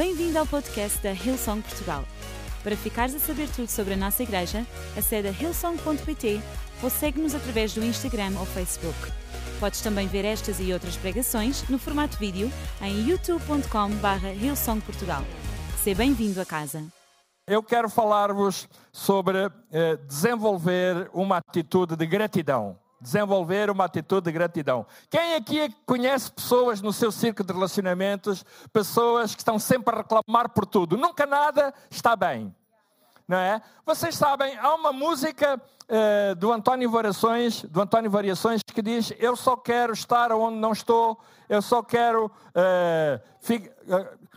Bem-vindo ao podcast da Hillsong Portugal. Para ficares a saber tudo sobre a nossa igreja, acede a hillsong.pt ou segue-nos através do Instagram ou Facebook. Podes também ver estas e outras pregações no formato vídeo em youtube.com.br hillsongportugal. Seja bem-vindo a casa. Eu quero falar-vos sobre eh, desenvolver uma atitude de gratidão. Desenvolver uma atitude de gratidão. Quem aqui conhece pessoas no seu círculo de relacionamentos, pessoas que estão sempre a reclamar por tudo? Nunca nada está bem. Não é? Vocês sabem, há uma música uh, do António Variações, do António Variações que diz: Eu só quero estar onde não estou, eu só quero uh,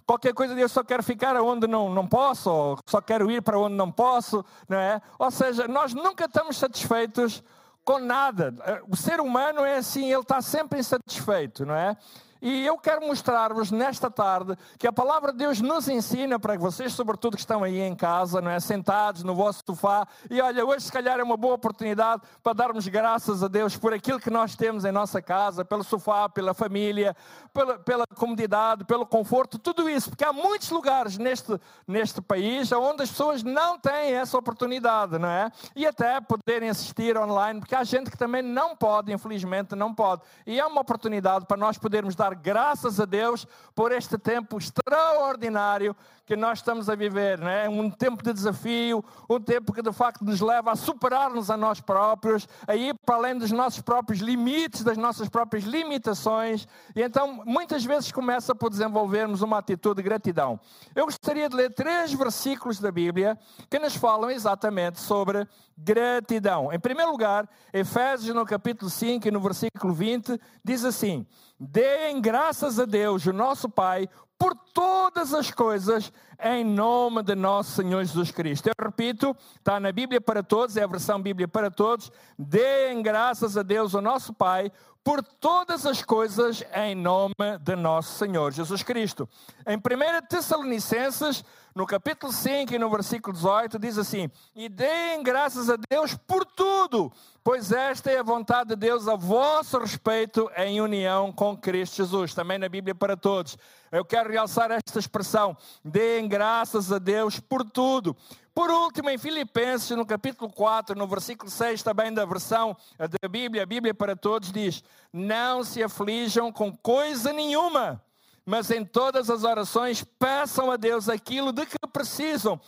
qualquer coisa eu só quero ficar onde não, não posso, ou só quero ir para onde não posso, não é? Ou seja, nós nunca estamos satisfeitos com nada. O ser humano é assim, ele está sempre insatisfeito, não é? E eu quero mostrar-vos nesta tarde que a palavra de Deus nos ensina para vocês, sobretudo que estão aí em casa, não é? sentados no vosso sofá. E olha, hoje se calhar é uma boa oportunidade para darmos graças a Deus por aquilo que nós temos em nossa casa, pelo sofá, pela família, pela, pela comodidade, pelo conforto, tudo isso. Porque há muitos lugares neste, neste país onde as pessoas não têm essa oportunidade, não é? E até poderem assistir online, porque há gente que também não pode, infelizmente não pode. E é uma oportunidade para nós podermos dar graças a Deus por este tempo extraordinário que nós estamos a viver, né? um tempo de desafio, um tempo que de facto nos leva a superar-nos a nós próprios, a ir para além dos nossos próprios limites, das nossas próprias limitações, e então muitas vezes começa por desenvolvermos uma atitude de gratidão. Eu gostaria de ler três versículos da Bíblia que nos falam exatamente sobre gratidão. Em primeiro lugar, Efésios no capítulo 5 e no versículo 20, diz assim: Deem graças a Deus, o nosso Pai, por todas as coisas, em nome de nosso Senhor Jesus Cristo. Eu repito, está na Bíblia para todos, é a versão Bíblia para todos. Deem graças a Deus, o nosso Pai, por todas as coisas em nome de nosso Senhor Jesus Cristo. Em 1 Tessalonicenses, no capítulo 5 e no versículo 18, diz assim: E deem graças a Deus por tudo, pois esta é a vontade de Deus a vosso respeito em união com Cristo Jesus. Também na Bíblia para todos. Eu quero realçar esta expressão: deem graças a Deus por tudo. Por último, em Filipenses, no capítulo 4, no versículo 6, também da versão da Bíblia, a Bíblia para todos, diz: Não se aflijam com coisa nenhuma, mas em todas as orações peçam a Deus aquilo de que precisam,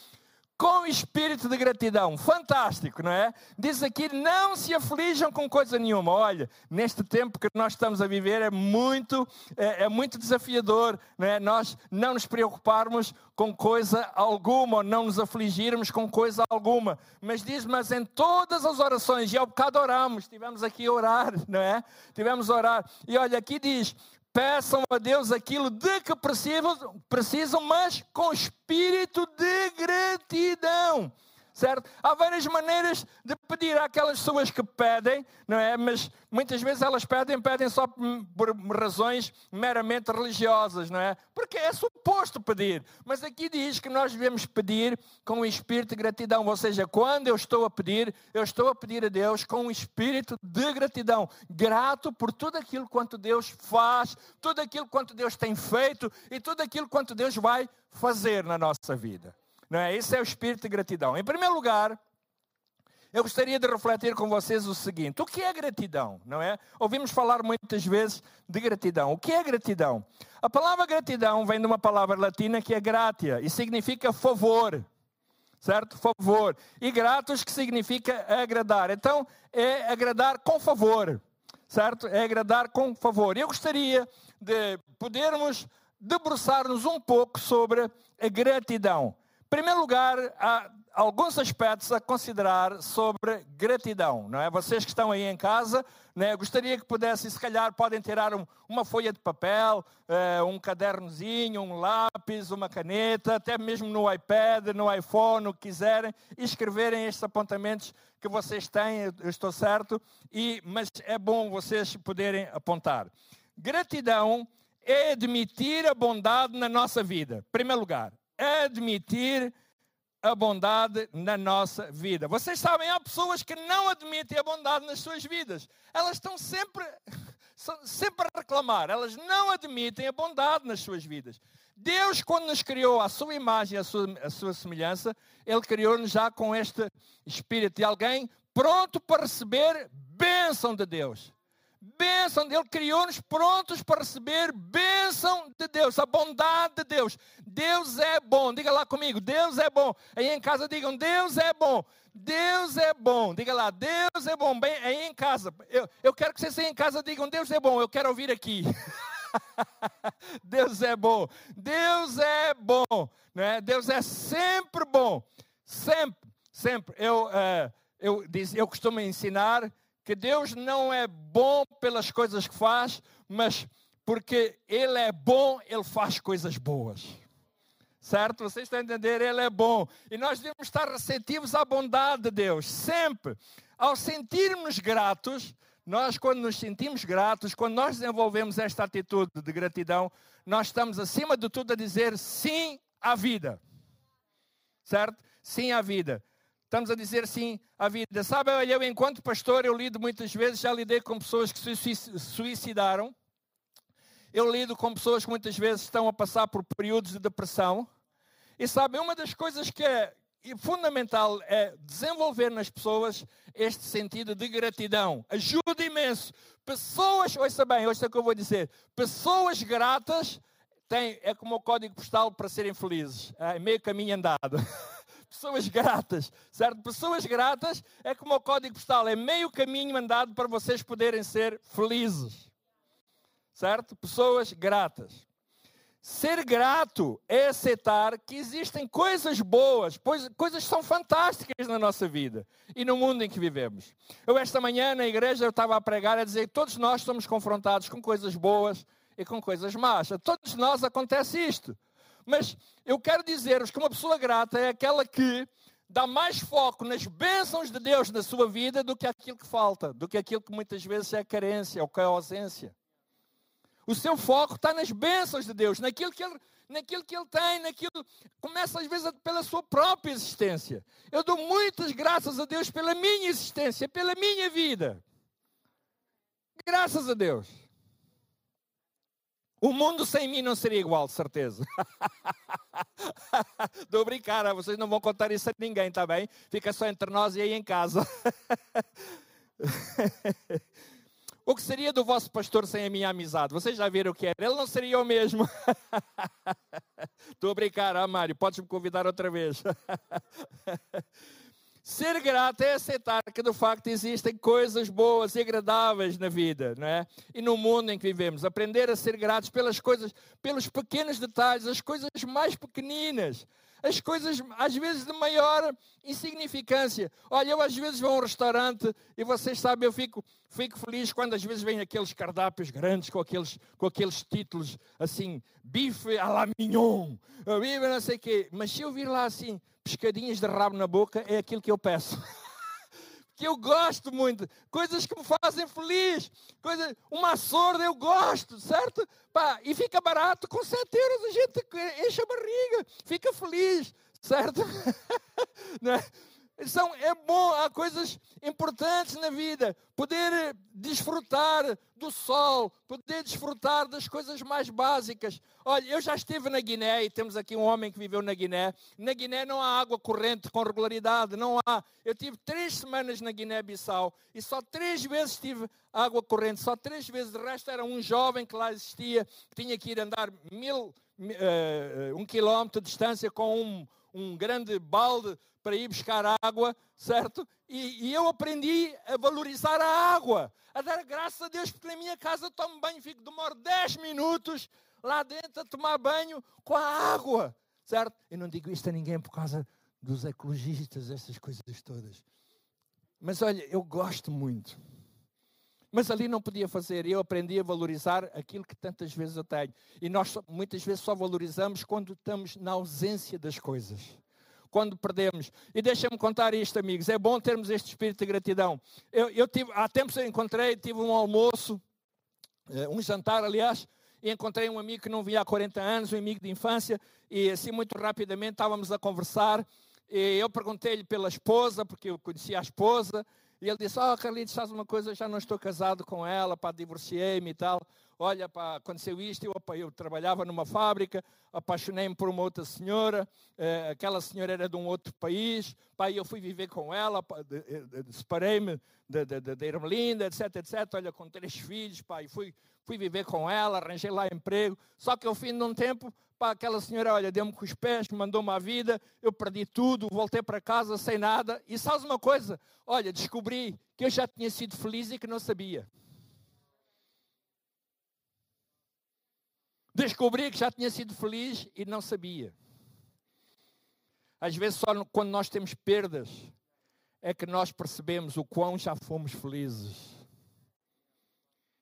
com espírito de gratidão. Fantástico, não é? Diz aqui: não se aflijam com coisa nenhuma. Olha, neste tempo que nós estamos a viver é muito, é, é, muito desafiador, não é? Nós não nos preocuparmos com coisa alguma, ou não nos afligirmos com coisa alguma. Mas diz: mas em todas as orações, e ao bocado oramos, estivemos aqui a orar, não é? Tivemos a orar. E olha, aqui diz: peçam a Deus aquilo de que precisam, precisam mas com espírito de gratidão certo? Há várias maneiras de pedir àquelas pessoas que pedem, não é? Mas muitas vezes elas pedem, pedem só por razões meramente religiosas, não é? Porque é suposto pedir. Mas aqui diz que nós devemos pedir com um espírito de gratidão. Ou seja, quando eu estou a pedir, eu estou a pedir a Deus com um espírito de gratidão. Grato por tudo aquilo quanto Deus faz, tudo aquilo quanto Deus tem feito e tudo aquilo quanto Deus vai fazer na nossa vida. Não é? Esse é o espírito de gratidão. Em primeiro lugar, eu gostaria de refletir com vocês o seguinte: o que é gratidão? Não é? Ouvimos falar muitas vezes de gratidão. O que é gratidão? A palavra gratidão vem de uma palavra latina que é gratia e significa favor. Certo? Favor. E gratos que significa agradar. Então, é agradar com favor. Certo? É agradar com favor. Eu gostaria de podermos debruçar-nos um pouco sobre a gratidão. Em primeiro lugar, há alguns aspectos a considerar sobre gratidão, não é? Vocês que estão aí em casa, né, gostaria que pudessem, se calhar, podem tirar um, uma folha de papel, uh, um cadernozinho, um lápis, uma caneta, até mesmo no iPad, no iPhone, o que quiserem, e escreverem estes apontamentos que vocês têm, eu estou certo, e, mas é bom vocês poderem apontar. Gratidão é admitir a bondade na nossa vida, em primeiro lugar admitir a bondade na nossa vida. Vocês sabem, há pessoas que não admitem a bondade nas suas vidas. Elas estão sempre, sempre a reclamar. Elas não admitem a bondade nas suas vidas. Deus, quando nos criou a sua imagem, a sua, a sua semelhança, Ele criou-nos já com este espírito de alguém pronto para receber bênção de Deus. Bênção, Ele criou-nos prontos para receber bênção de Deus, a bondade de Deus. Deus é bom, diga lá comigo, Deus é bom. Aí em casa digam, Deus é bom. Deus é bom, diga lá, Deus é bom. Bem, aí em casa, eu, eu quero que vocês aí em casa digam, Deus é bom, eu quero ouvir aqui. Deus é bom, Deus é bom, né? Deus é sempre bom, sempre, sempre. Eu, uh, eu, eu costumo ensinar que Deus não é bom pelas coisas que faz, mas porque Ele é bom, Ele faz coisas boas. Certo? Vocês estão a entender? Ele é bom. E nós devemos estar receptivos à bondade de Deus, sempre. Ao sentirmos gratos, nós, quando nos sentimos gratos, quando nós desenvolvemos esta atitude de gratidão, nós estamos, acima de tudo, a dizer sim à vida. Certo? Sim à vida. Estamos a dizer sim à vida. Sabe, eu, enquanto pastor, eu lido muitas vezes, já lidei com pessoas que se suicidaram. Eu lido com pessoas que muitas vezes estão a passar por períodos de depressão. E sabe, uma das coisas que é fundamental é desenvolver nas pessoas este sentido de gratidão. Ajuda imenso. Pessoas, ouça bem, ouça o que eu vou dizer. Pessoas gratas têm, é como o código postal para serem felizes. É meio caminho andado. pessoas gratas, certo? Pessoas gratas é como o código postal, é meio caminho andado para vocês poderem ser felizes, certo? Pessoas gratas. Ser grato é aceitar que existem coisas boas, coisas são fantásticas na nossa vida e no mundo em que vivemos. Eu, esta manhã, na igreja, eu estava a pregar a dizer que todos nós somos confrontados com coisas boas e com coisas más. A todos nós acontece isto. Mas eu quero dizer-vos que uma pessoa grata é aquela que dá mais foco nas bênçãos de Deus na sua vida do que aquilo que falta, do que aquilo que muitas vezes é carência ou que é ausência. O seu foco está nas bênçãos de Deus, naquilo que ele, naquilo que ele tem, naquilo. Começa às vezes pela sua própria existência. Eu dou muitas graças a Deus pela minha existência, pela minha vida. Graças a Deus. O mundo sem mim não seria igual, certeza. Estou a brincar, vocês não vão contar isso a ninguém, está bem? Fica só entre nós e aí em casa. o que seria do vosso pastor sem a minha amizade? Vocês já viram o que era? Ele não seria o mesmo. Estou a brincar, ah, Mário, podes me convidar outra vez. Ser grato é aceitar que de facto existem coisas boas e agradáveis na vida, não é? E no mundo em que vivemos, aprender a ser gratos pelas coisas, pelos pequenos detalhes, as coisas mais pequeninas, as coisas às vezes de maior insignificância. Olha, eu às vezes vou a um restaurante e vocês sabem, eu fico, fico feliz quando às vezes vêm aqueles cardápios grandes com aqueles, com aqueles títulos assim, bife à la mignon, bife não sei o quê. Mas se eu vir lá assim, pescadinhas de rabo na boca, é aquilo que eu peço. que eu gosto muito, coisas que me fazem feliz, coisa, uma sorda eu gosto, certo? Pá, e fica barato, com 7 euros a gente enche a barriga, fica feliz, certo? Né? São, é bom, há coisas importantes na vida. Poder desfrutar do sol, poder desfrutar das coisas mais básicas. Olha, eu já estive na Guiné e temos aqui um homem que viveu na Guiné. Na Guiné não há água corrente com regularidade, não há. Eu tive três semanas na Guiné-Bissau e só três vezes tive água corrente, só três vezes. De resto era um jovem que lá existia, que tinha que ir andar mil, uh, um quilómetro de distância com um, um grande balde para ir buscar água, certo? E, e, eu aprendi a valorizar a água, a dar graças a Deus, porque na minha casa tomo banho, fico, demoro 10 minutos lá dentro a tomar banho com a água, certo? Eu não digo isto a ninguém por causa dos ecologistas, essas coisas todas. Mas olha, eu gosto muito. Mas ali não podia fazer. Eu aprendi a valorizar aquilo que tantas vezes eu tenho. E nós muitas vezes só valorizamos quando estamos na ausência das coisas quando perdemos. E deixa-me contar isto, amigos. É bom termos este espírito de gratidão. Eu, eu tive, há tempos eu encontrei, tive um almoço, eh, um jantar, aliás, e encontrei um amigo que não via há 40 anos, um amigo de infância, e assim muito rapidamente estávamos a conversar. E eu perguntei-lhe pela esposa, porque eu conhecia a esposa, e ele disse: Oh, Carlitos, faz uma coisa, já não estou casado com ela, para divorciei-me e tal. Olha, pá, aconteceu isto, eu, eu trabalhava numa fábrica, apaixonei-me por uma outra senhora, eh, aquela senhora era de um outro país, pá, eu fui viver com ela, separei-me da Irmelinda, etc, etc, olha, com três filhos, pá, e fui, fui viver com ela, arranjei lá emprego, só que ao fim de um tempo, pá, aquela senhora, olha, deu-me com os pés, mandou-me a vida, eu perdi tudo, voltei para casa sem nada, e sabes uma coisa? Olha, descobri que eu já tinha sido feliz e que não sabia. Descobri que já tinha sido feliz e não sabia. Às vezes, só quando nós temos perdas, é que nós percebemos o quão já fomos felizes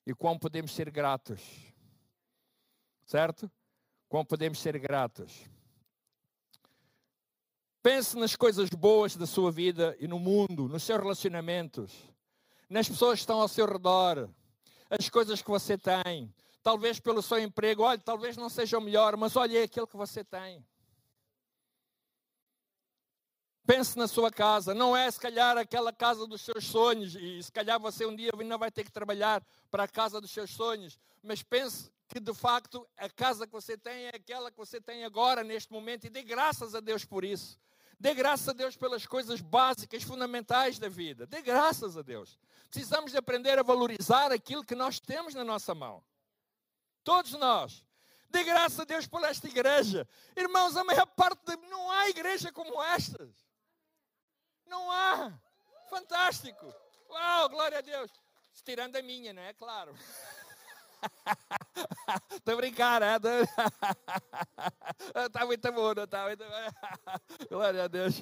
e quão podemos ser gratos. Certo? Quão podemos ser gratos. Pense nas coisas boas da sua vida e no mundo, nos seus relacionamentos, nas pessoas que estão ao seu redor, as coisas que você tem, talvez pelo seu emprego, olha, talvez não seja o melhor, mas olha, é aquele que você tem. Pense na sua casa, não é se calhar aquela casa dos seus sonhos, e se calhar você um dia ainda vai ter que trabalhar para a casa dos seus sonhos, mas pense que de facto a casa que você tem é aquela que você tem agora, neste momento, e dê graças a Deus por isso. Dê graças a Deus pelas coisas básicas, fundamentais da vida. Dê graças a Deus. Precisamos de aprender a valorizar aquilo que nós temos na nossa mão. Todos nós. Dê graças a Deus por esta igreja. Irmãos, a maior parte de... não há igreja como estas. Não há. Fantástico. Uau, glória a Deus. Tirando a minha, não é? Claro. Estou a brincar, é? Está muito bom, não está muito Glória a Deus.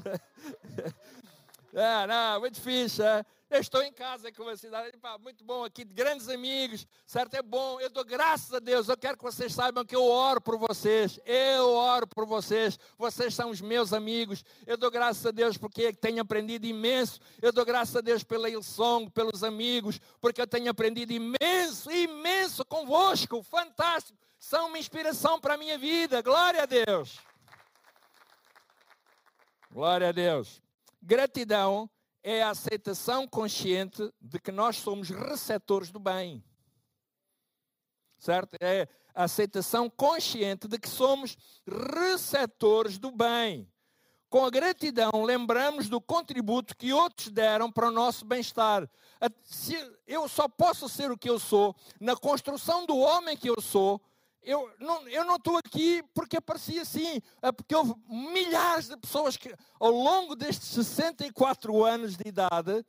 É, não, muito difícil. É? Eu estou em casa com vocês, muito bom aqui, grandes amigos, certo? É bom, eu dou graças a Deus, eu quero que vocês saibam que eu oro por vocês, eu oro por vocês, vocês são os meus amigos, eu dou graças a Deus porque tenho aprendido imenso, eu dou graças a Deus pela Ilsong, pelos amigos, porque eu tenho aprendido imenso, imenso convosco, fantástico, são uma inspiração para a minha vida, glória a Deus. Glória a Deus. Gratidão é a aceitação consciente de que nós somos receptores do bem. Certo? É a aceitação consciente de que somos receptores do bem. Com a gratidão, lembramos do contributo que outros deram para o nosso bem-estar. Eu só posso ser o que eu sou na construção do homem que eu sou eu não, não estou aqui porque aparecia assim, é porque houve milhares de pessoas que, ao longo destes 64 anos de idade,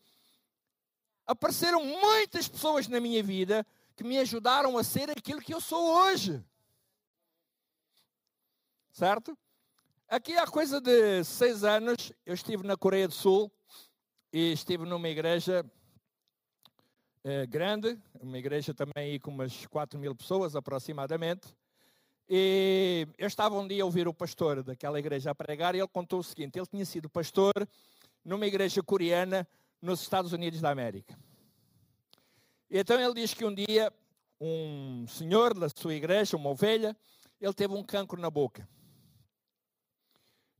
apareceram muitas pessoas na minha vida que me ajudaram a ser aquilo que eu sou hoje. Certo? Aqui há coisa de seis anos, eu estive na Coreia do Sul e estive numa igreja eh, grande, uma igreja também com umas 4 mil pessoas aproximadamente. E eu estava um dia a ouvir o pastor daquela igreja a pregar e ele contou o seguinte: ele tinha sido pastor numa igreja coreana nos Estados Unidos da América. E então ele diz que um dia um senhor da sua igreja, uma ovelha, ele teve um cancro na boca.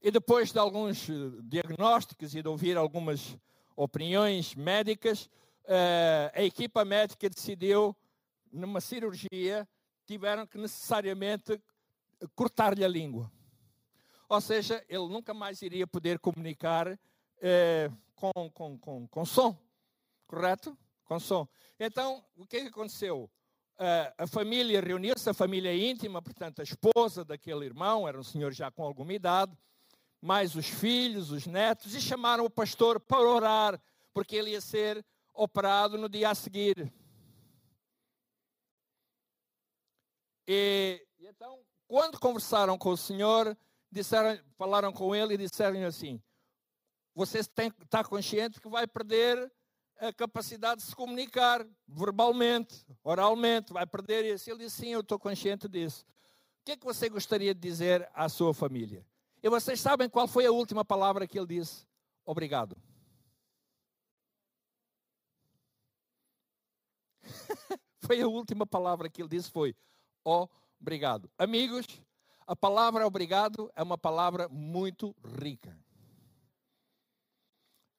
E depois de alguns eh, diagnósticos e de ouvir algumas opiniões médicas, uh, a equipa médica decidiu, numa cirurgia, tiveram que necessariamente cortar-lhe a língua. Ou seja, ele nunca mais iria poder comunicar uh, com, com, com, com som, correto? Com som. Então, o que, é que aconteceu? Uh, a família reuniu-se, a família íntima, portanto, a esposa daquele irmão, era um senhor já com alguma idade, mais os filhos, os netos, e chamaram o pastor para orar, porque ele ia ser operado no dia a seguir. E, e então, quando conversaram com o Senhor, disseram, falaram com ele e disseram assim: Você está consciente que vai perder a capacidade de se comunicar verbalmente, oralmente, vai perder isso. Ele disse: Sim, eu estou consciente disso. O que é que você gostaria de dizer à sua família? E vocês sabem qual foi a última palavra que ele disse? Obrigado. foi a última palavra que ele disse foi obrigado. Amigos, a palavra obrigado é uma palavra muito rica.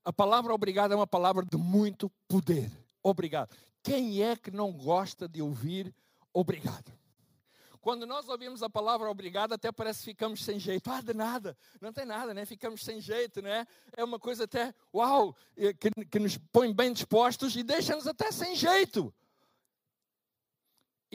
A palavra obrigado é uma palavra de muito poder. Obrigado. Quem é que não gosta de ouvir obrigado. Quando nós ouvimos a palavra obrigado, até parece que ficamos sem jeito. Ah, de nada, não tem nada, né? Ficamos sem jeito, né? É uma coisa até, uau, eh, que, que nos põe bem dispostos e deixa-nos até sem jeito.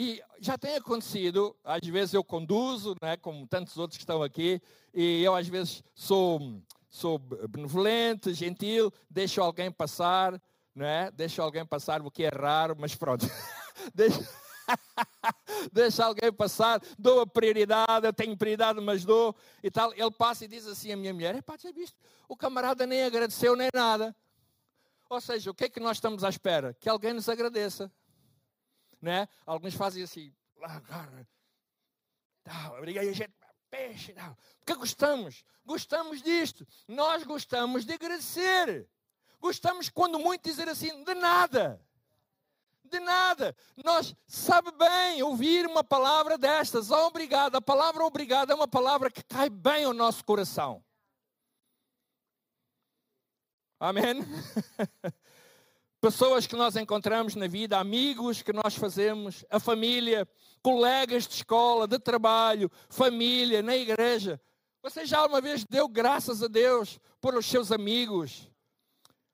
E já tem acontecido, às vezes eu conduzo, né, como tantos outros que estão aqui, e eu às vezes sou, sou benevolente, gentil, deixo alguém passar, né, deixo alguém passar, o que é raro, mas pronto. deixo... deixa alguém passar, dou a prioridade, eu tenho prioridade, mas dou e tal. Ele passa e diz assim: a minha mulher, é pá, já viste? O camarada nem agradeceu nem nada. Ou seja, o que é que nós estamos à espera? Que alguém nos agradeça. Né? Alguns fazem assim, agarra, obrigado, a gente, peixe, não. porque gostamos, gostamos disto, nós gostamos de agradecer, gostamos quando muito dizer assim, de nada, de nada. Nós sabe bem ouvir uma palavra destas. Obrigado. A palavra obrigado é uma palavra que cai bem ao nosso coração. Amém? Pessoas que nós encontramos na vida, amigos que nós fazemos, a família, colegas de escola, de trabalho, família, na igreja. Você já uma vez deu graças a Deus por os seus amigos,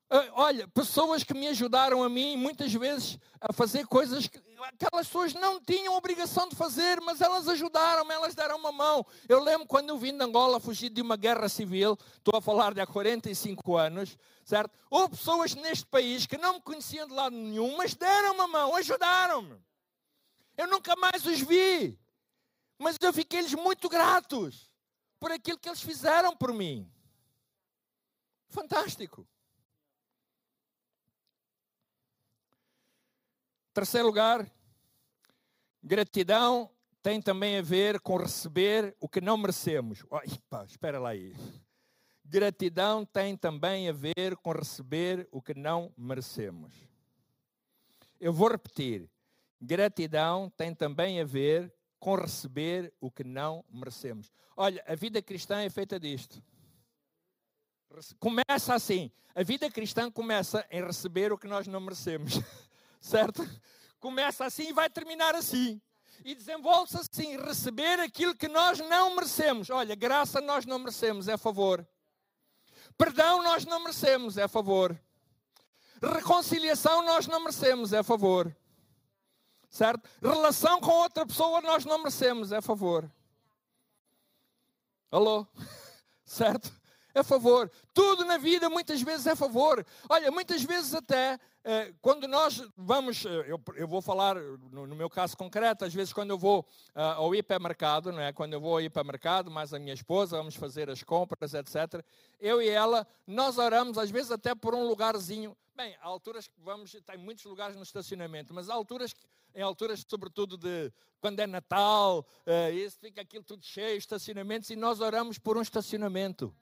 ah, olha, pessoas que me ajudaram a mim, muitas vezes, a fazer coisas que aquelas pessoas não tinham obrigação de fazer, mas elas ajudaram, elas deram uma mão. Eu lembro quando eu vim de Angola, fugir de uma guerra civil, estou a falar de há 45 anos, certo? Houve pessoas neste país que não me conheciam de lado nenhum, mas deram uma mão, ajudaram-me. Eu nunca mais os vi, mas eu fiquei-lhes muito gratos por aquilo que eles fizeram por mim. Fantástico. Terceiro lugar, gratidão tem também a ver com receber o que não merecemos. Espera lá aí. Gratidão tem também a ver com receber o que não merecemos. Eu vou repetir. Gratidão tem também a ver com receber o que não merecemos. Olha, a vida cristã é feita disto. Começa assim. A vida cristã começa em receber o que nós não merecemos. certo? Começa assim e vai terminar assim. E desenvolve-se assim, receber aquilo que nós não merecemos. Olha, graça nós não merecemos, é favor. Perdão nós não merecemos, é favor. Reconciliação nós não merecemos, é favor. Certo? Relação com outra pessoa nós não merecemos, é favor. Alô? Certo? É favor. Tudo na vida muitas vezes é favor. Olha, muitas vezes até quando nós vamos, eh, eu, eu vou falar no, no, meu caso concreto, às vezes quando eu vou uh, ao hipermercado, não é? quando eu vou ao hipermercado, mais a minha esposa, vamos fazer as compras, etc. Eu e ela, nós oramos às vezes até por um lugarzinho. Bem, há alturas que vamos, tem muitos lugares no estacionamento, mas há alturas, em alturas sobretudo de quando é Natal, uh, isso fica aquilo tudo cheio, estacionamentos, e nós oramos por um estacionamento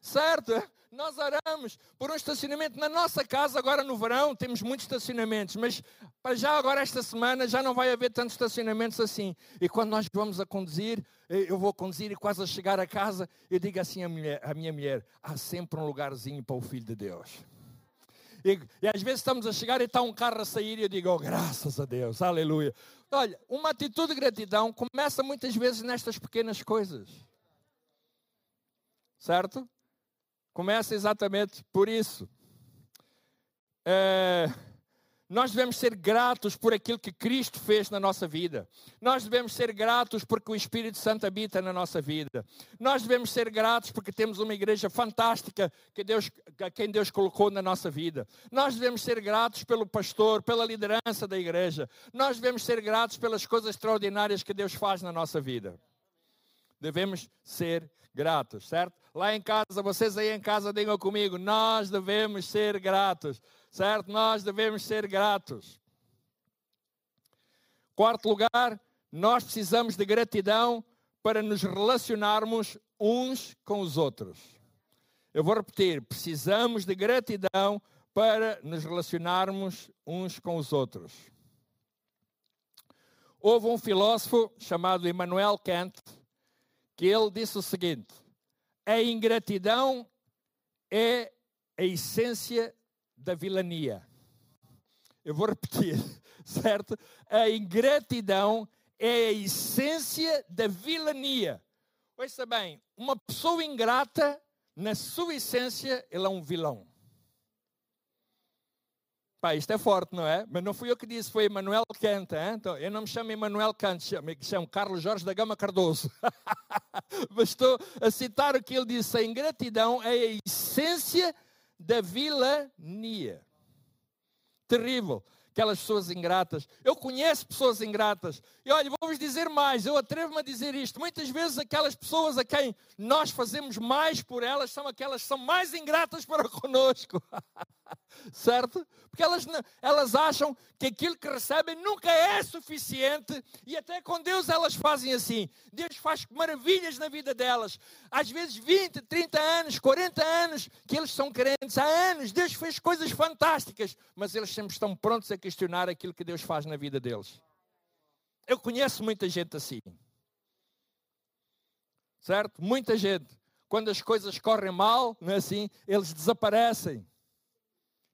certo? Nós oramos por um estacionamento na nossa casa, agora no verão, temos muitos estacionamentos, mas para já agora esta semana já não vai haver tantos estacionamentos assim. E quando nós vamos a conduzir, eu vou conduzir e quase a chegar a casa, eu digo assim à, mulher, à minha mulher: há sempre um lugarzinho para o Filho de Deus. E, e, às vezes estamos a chegar e está um carro a sair e eu digo, oh, graças a Deus, aleluia. Olha, uma atitude de gratidão começa muitas vezes nestas pequenas coisas. Certo? Começa exatamente por isso. É, nós devemos ser gratos por aquilo que Cristo fez na nossa vida. Nós devemos ser gratos porque o Espírito Santo habita na nossa vida. Nós devemos ser gratos porque temos uma igreja fantástica que Deus, a quem Deus colocou na nossa vida. Nós devemos ser gratos pelo pastor, pela liderança da igreja. Nós devemos ser gratos pelas coisas extraordinárias que Deus faz na nossa vida. Devemos ser gratos, certo? Lá em casa, vocês aí em casa digam comigo, nós devemos ser gratos, certo? Nós devemos ser gratos. Quarto lugar, nós precisamos de gratidão para nos relacionarmos uns com os outros. Eu vou repetir, precisamos de gratidão para nos relacionarmos uns com os outros. Houve um filósofo chamado Immanuel Kant que ele disse o seguinte: a ingratidão é a essência da vilania. Eu vou repetir, certo? A ingratidão é a essência da vilania. Ouça bem, uma pessoa ingrata, na sua essência, ele é um vilão. Pá, isto é forte, não é? Mas não fui eu que disse, foi Emanuel Kant. Hein? Então, eu não me chamo Emanuel Kant, chamo, chamo Carlos Jorge da Gama Cardoso. Mas estou a citar o que ele disse: a ingratidão é a essência da vilania. Terrível aquelas pessoas ingratas. Eu conheço pessoas ingratas. E olha, vou-vos dizer mais, eu atrevo-me a dizer isto. Muitas vezes aquelas pessoas a quem nós fazemos mais por elas são aquelas que são mais ingratas para conosco. certo? Porque elas, elas acham que aquilo que recebem nunca é suficiente e até com Deus elas fazem assim. Deus faz maravilhas na vida delas. Às vezes 20, 30 anos, 40 anos que eles são crentes, há anos, Deus fez coisas fantásticas, mas eles sempre estão prontos a questionar aquilo que Deus faz na vida deles. Eu conheço muita gente assim. Certo? Muita gente. Quando as coisas correm mal, não é assim? Eles desaparecem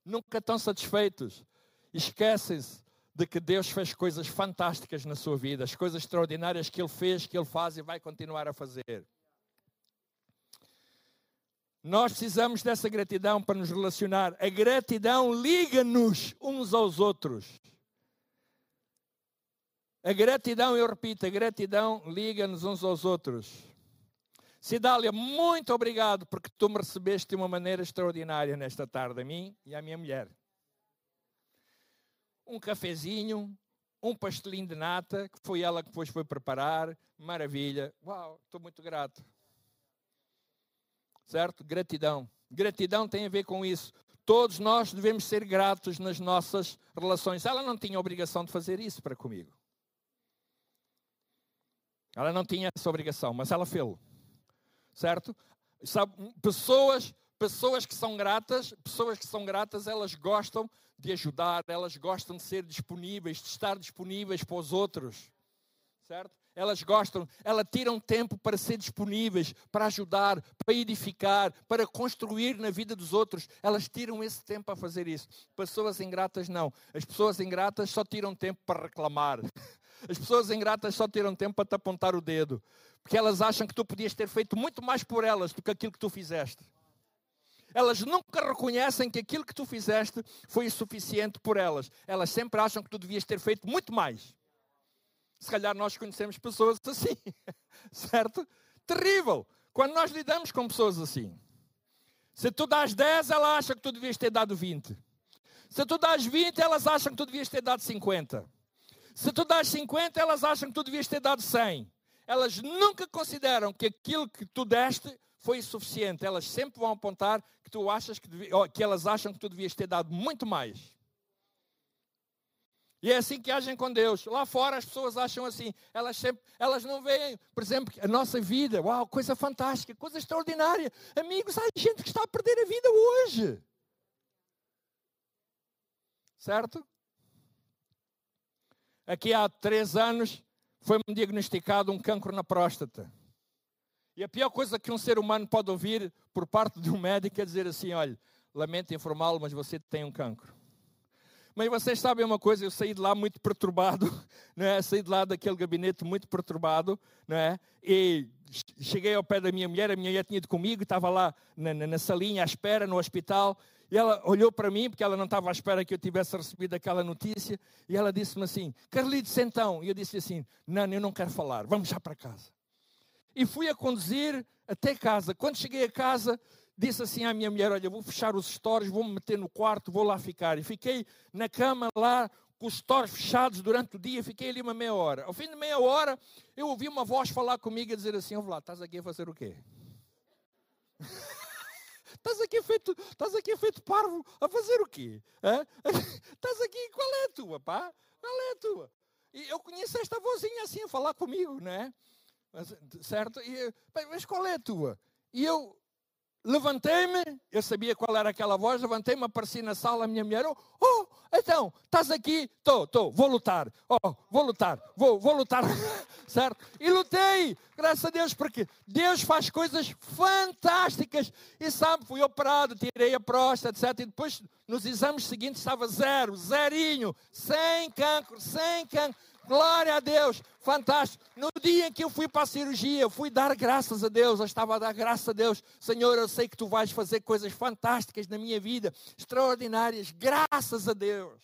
nunca estão satisfeitos. Esquecem-se de que Deus fez coisas fantásticas na sua vida, as coisas extraordinárias que Ele fez, que Ele faz e vai continuar a fazer. Nós precisamos dessa gratidão para nos relacionar. A gratidão liga-nos uns aos outros. A gratidão, eu repito, a gratidão liga-nos uns aos outros. Cidália, muito obrigado porque tu me recebeste de uma maneira extraordinária nesta tarde, a mim e à minha mulher. Um cafezinho, um pastelinho de nata, que foi ela que depois foi preparar, maravilha. Uau, estou muito grato. Certo? Gratidão. Gratidão tem a ver com isso. Todos nós devemos ser gratos nas nossas relações. Ela não tinha obrigação de fazer isso para comigo. Ela não tinha essa obrigação, mas ela fez certo? Sabe, pessoas, pessoas que são gratas, pessoas que são gratas, elas gostam de ajudar, elas gostam de ser disponíveis, de estar disponíveis para os outros, certo? Elas gostam, elas tiram tempo para ser disponíveis, para ajudar, para edificar, para construir na vida dos outros. Elas tiram esse tempo para fazer isso. Pessoas ingratas não. As pessoas ingratas só tiram tempo para reclamar. As pessoas ingratas só tiram tempo para te apontar o dedo. Porque elas acham que tu podias ter feito muito mais por elas do que aquilo que tu fizeste. Elas nunca reconhecem que aquilo que tu fizeste foi suficiente por elas. Elas sempre acham que tu devias ter feito muito mais. Se calhar nós conhecemos pessoas assim, certo? Terrível. Quando nós lidamos com pessoas assim. Se tu dás 10, ela acha que tu devias ter dado 20. Se tu dás 20, elas acham que tu devias ter dado 50. Se tu dás 50, elas acham que tu devias ter dado 100 elas nunca consideram que aquilo que tu deste foi suficiente. Elas sempre vão apontar que tu achas que, que elas acham que tu devias ter dado muito mais. E é assim que agem com Deus. Lá fora as pessoas acham assim. Elas sempre, elas não veem, por exemplo, a nossa vida. Uau, coisa fantástica, coisa extraordinária. Amigos, há gente que está a perder a vida hoje. Certo? Aqui há três anos foi-me diagnosticado um cancro na próstata. E a pior coisa que um ser humano pode ouvir por parte de um médico é dizer assim: olha, lamento informá-lo, mas você tem um cancro. Mas vocês sabem uma coisa, eu saí de lá muito perturbado, não é? saí de lá daquele gabinete muito perturbado, não é? e cheguei ao pé da minha mulher, a minha mulher tinha ido comigo, estava lá na, na, na salinha à espera, no hospital, e ela olhou para mim, porque ela não estava à espera que eu tivesse recebido aquela notícia, e ela disse-me assim: Carlitos, então. E eu disse assim: Não, eu não quero falar, vamos já para casa. E fui a conduzir até casa. Quando cheguei a casa, disse assim à minha mulher: Olha, vou fechar os stores, vou-me meter no quarto, vou lá ficar. E fiquei na cama lá, com os stores fechados durante o dia, fiquei ali uma meia hora. Ao fim de meia hora, eu ouvi uma voz falar comigo e dizer assim: Vamos lá, estás aqui a fazer o quê? Estás aqui feito, estás aqui feito parvo a fazer o quê? Estás aqui, qual é a tua, pá? Qual é a tua? E eu conheço esta vozinha assim a falar comigo, não é? Certo? E, mas qual é a tua? E eu levantei-me, eu sabia qual era aquela voz, levantei-me, apareci na sala, a minha mulher, oh, oh Então, estás aqui? Estou, estou, vou lutar. Oh, vou lutar, vou, vou lutar. certo? E lutei, graças a Deus, porque Deus faz coisas fantásticas. E sabe, fui operado, tirei a próstata, etc. E depois, nos exames seguintes, estava zero, zerinho, sem cancro, sem cancro. Glória a Deus, fantástico. No dia em que eu fui para a cirurgia, eu fui dar graças a Deus, eu estava a dar graças a Deus. Senhor, eu sei que tu vais fazer coisas fantásticas na minha vida, extraordinárias, graças a Deus.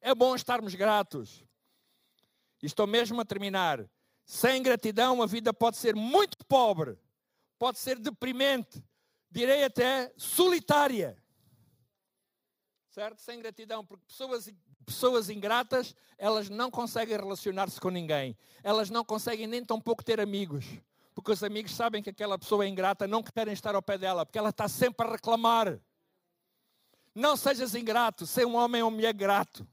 É bom estarmos gratos. estou mesmo a terminar. Sem gratidão, a vida pode ser muito pobre, pode ser deprimente, direi até solitária certo? Sem gratidão, porque pessoas, pessoas ingratas, elas não conseguem relacionar-se com ninguém. Elas não conseguem nem tão pouco ter amigos. Porque os amigos sabem que aquela pessoa é ingrata, não querem estar ao pé dela, porque ela está sempre a reclamar. Não sejas ingrato, ser um homem ou mulher grato.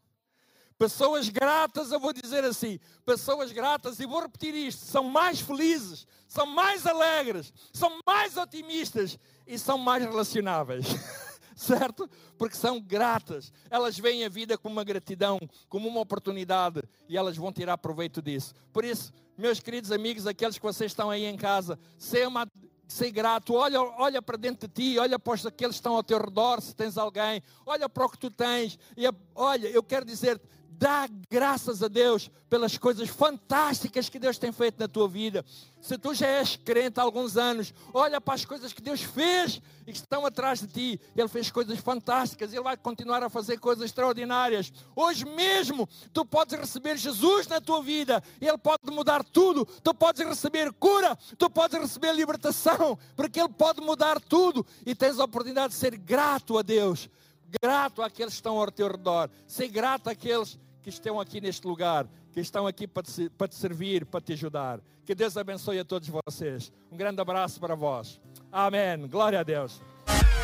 Pessoas gratas, eu vou dizer assim, pessoas gratas, e vou repetir isto, são mais felizes, são mais alegres, são mais otimistas e são mais relacionáveis. certo? Porque são gratas. Elas veem a vida como uma gratidão, como uma oportunidade e elas vão tirar proveito disso. Por isso, meus queridos amigos, aqueles que vocês estão aí em casa, ser, uma, ser grato, olha, olha para dentro de ti, olha para aqueles que estão ao teu redor, se tens alguém, olha para o que tu tens, e olha, eu quero dizer, Dá graças a Deus pelas coisas fantásticas que Deus tem feito na tua vida. Se tu já és crente há alguns anos, olha para as coisas que Deus fez e que estão atrás de ti. Ele fez coisas fantásticas, Ele vai continuar a fazer coisas extraordinárias. Hoje mesmo, tu podes receber Jesus na tua vida, Ele pode mudar tudo. Tu podes receber cura, tu podes receber libertação, porque Ele pode mudar tudo. E tens a oportunidade de ser grato a Deus, grato àqueles que estão ao teu redor, ser grato àqueles que estão aqui neste lugar, que estão aqui para te, para te servir, para te ajudar. Que Deus abençoe a todos vocês. Um grande abraço para vós. Amém. Glória a Deus.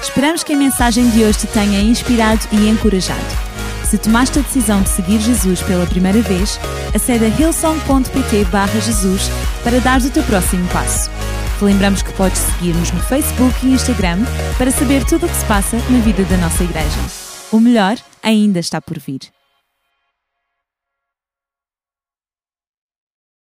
Esperamos que a mensagem de hoje te tenha inspirado e encorajado. Se tomaste a decisão de seguir Jesus pela primeira vez, acede a hillsong.pt Jesus para dar o teu próximo passo. Te lembramos que podes seguir-nos no Facebook e Instagram para saber tudo o que se passa na vida da nossa igreja. O melhor ainda está por vir.